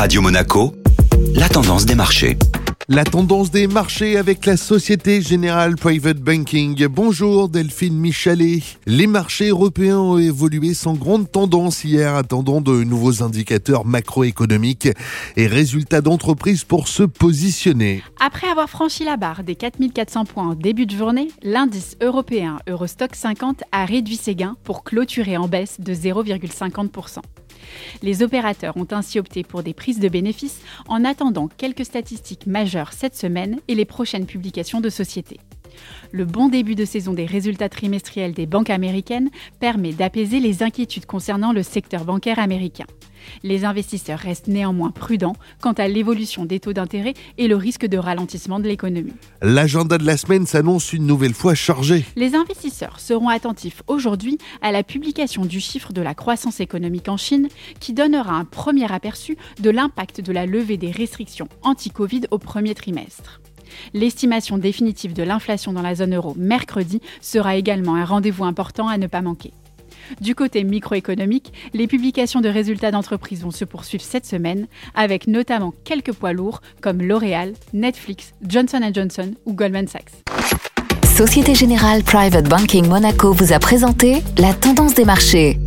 Radio Monaco, la tendance des marchés. La tendance des marchés avec la Société Générale Private Banking. Bonjour Delphine Michalet. Les marchés européens ont évolué sans grande tendance hier, attendant de nouveaux indicateurs macroéconomiques et résultats d'entreprise pour se positionner. Après avoir franchi la barre des 4400 points en début de journée, l'indice européen Eurostock 50 a réduit ses gains pour clôturer en baisse de 0,50%. Les opérateurs ont ainsi opté pour des prises de bénéfices en attendant quelques statistiques majeures cette semaine et les prochaines publications de sociétés. Le bon début de saison des résultats trimestriels des banques américaines permet d'apaiser les inquiétudes concernant le secteur bancaire américain. Les investisseurs restent néanmoins prudents quant à l'évolution des taux d'intérêt et le risque de ralentissement de l'économie. L'agenda de la semaine s'annonce une nouvelle fois chargé. Les investisseurs seront attentifs aujourd'hui à la publication du chiffre de la croissance économique en Chine qui donnera un premier aperçu de l'impact de la levée des restrictions anti-Covid au premier trimestre. L'estimation définitive de l'inflation dans la zone euro mercredi sera également un rendez-vous important à ne pas manquer. Du côté microéconomique, les publications de résultats d'entreprise vont se poursuivre cette semaine, avec notamment quelques poids lourds comme L'Oréal, Netflix, Johnson Johnson ou Goldman Sachs. Société Générale Private Banking Monaco vous a présenté la tendance des marchés.